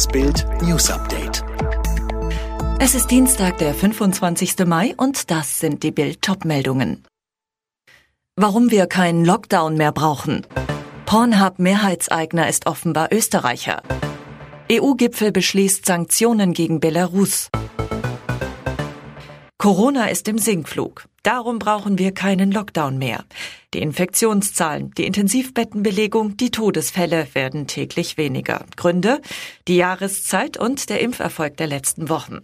Das Bild News Update. Es ist Dienstag, der 25. Mai und das sind die Bild meldungen Warum wir keinen Lockdown mehr brauchen. Pornhub Mehrheitseigner ist offenbar Österreicher. EU-Gipfel beschließt Sanktionen gegen Belarus. Corona ist im Sinkflug. Darum brauchen wir keinen Lockdown mehr. Die Infektionszahlen, die Intensivbettenbelegung, die Todesfälle werden täglich weniger. Gründe? Die Jahreszeit und der Impferfolg der letzten Wochen.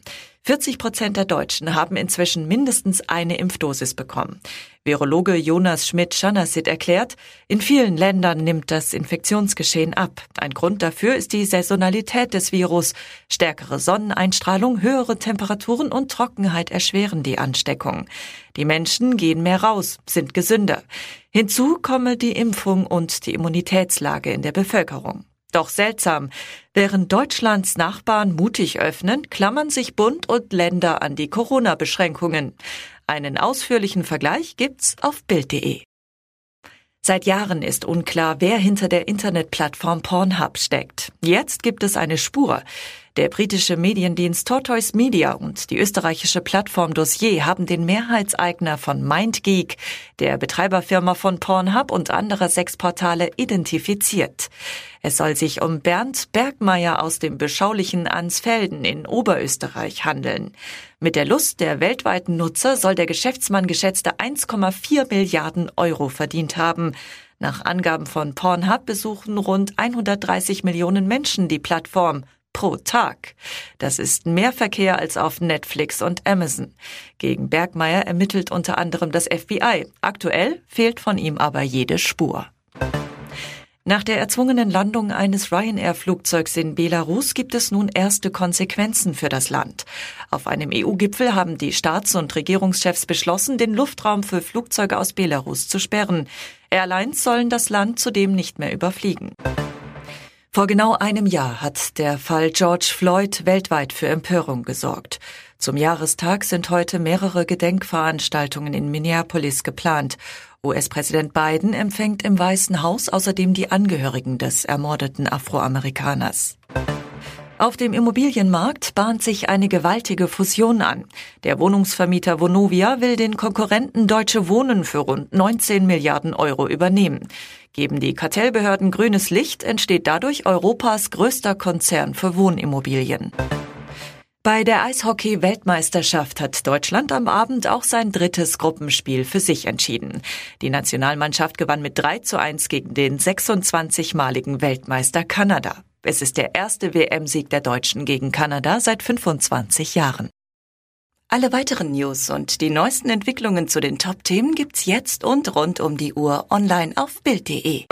40 Prozent der Deutschen haben inzwischen mindestens eine Impfdosis bekommen. Virologe Jonas Schmidt-Schanassit erklärt, in vielen Ländern nimmt das Infektionsgeschehen ab. Ein Grund dafür ist die Saisonalität des Virus. Stärkere Sonneneinstrahlung, höhere Temperaturen und Trockenheit erschweren die Ansteckung. Die Menschen gehen mehr raus, sind gesünder. Hinzu komme die Impfung und die Immunitätslage in der Bevölkerung. Doch seltsam. Während Deutschlands Nachbarn mutig öffnen, klammern sich Bund und Länder an die Corona-Beschränkungen. Einen ausführlichen Vergleich gibt's auf Bild.de. Seit Jahren ist unklar, wer hinter der Internetplattform Pornhub steckt. Jetzt gibt es eine Spur. Der britische Mediendienst Tortoise Media und die österreichische Plattform Dossier haben den Mehrheitseigner von MindGeek, der Betreiberfirma von Pornhub und anderer Sexportale, identifiziert. Es soll sich um Bernd Bergmeier aus dem beschaulichen Ansfelden in Oberösterreich handeln. Mit der Lust der weltweiten Nutzer soll der Geschäftsmann geschätzte 1,4 Milliarden Euro verdient haben. Nach Angaben von Pornhub besuchen rund 130 Millionen Menschen die Plattform pro Tag. Das ist mehr Verkehr als auf Netflix und Amazon. Gegen Bergmeier ermittelt unter anderem das FBI. Aktuell fehlt von ihm aber jede Spur. Nach der erzwungenen Landung eines Ryanair-Flugzeugs in Belarus gibt es nun erste Konsequenzen für das Land. Auf einem EU-Gipfel haben die Staats- und Regierungschefs beschlossen, den Luftraum für Flugzeuge aus Belarus zu sperren. Airlines sollen das Land zudem nicht mehr überfliegen. Vor genau einem Jahr hat der Fall George Floyd weltweit für Empörung gesorgt. Zum Jahrestag sind heute mehrere Gedenkveranstaltungen in Minneapolis geplant. US-Präsident Biden empfängt im Weißen Haus außerdem die Angehörigen des ermordeten Afroamerikaners. Auf dem Immobilienmarkt bahnt sich eine gewaltige Fusion an. Der Wohnungsvermieter Vonovia will den Konkurrenten Deutsche Wohnen für rund 19 Milliarden Euro übernehmen. Geben die Kartellbehörden grünes Licht, entsteht dadurch Europas größter Konzern für Wohnimmobilien. Bei der Eishockey-Weltmeisterschaft hat Deutschland am Abend auch sein drittes Gruppenspiel für sich entschieden. Die Nationalmannschaft gewann mit 3 zu 1 gegen den 26-maligen Weltmeister Kanada. Es ist der erste WM-Sieg der Deutschen gegen Kanada seit 25 Jahren. Alle weiteren News und die neuesten Entwicklungen zu den Top-Themen gibt's jetzt und rund um die Uhr online auf Bild.de.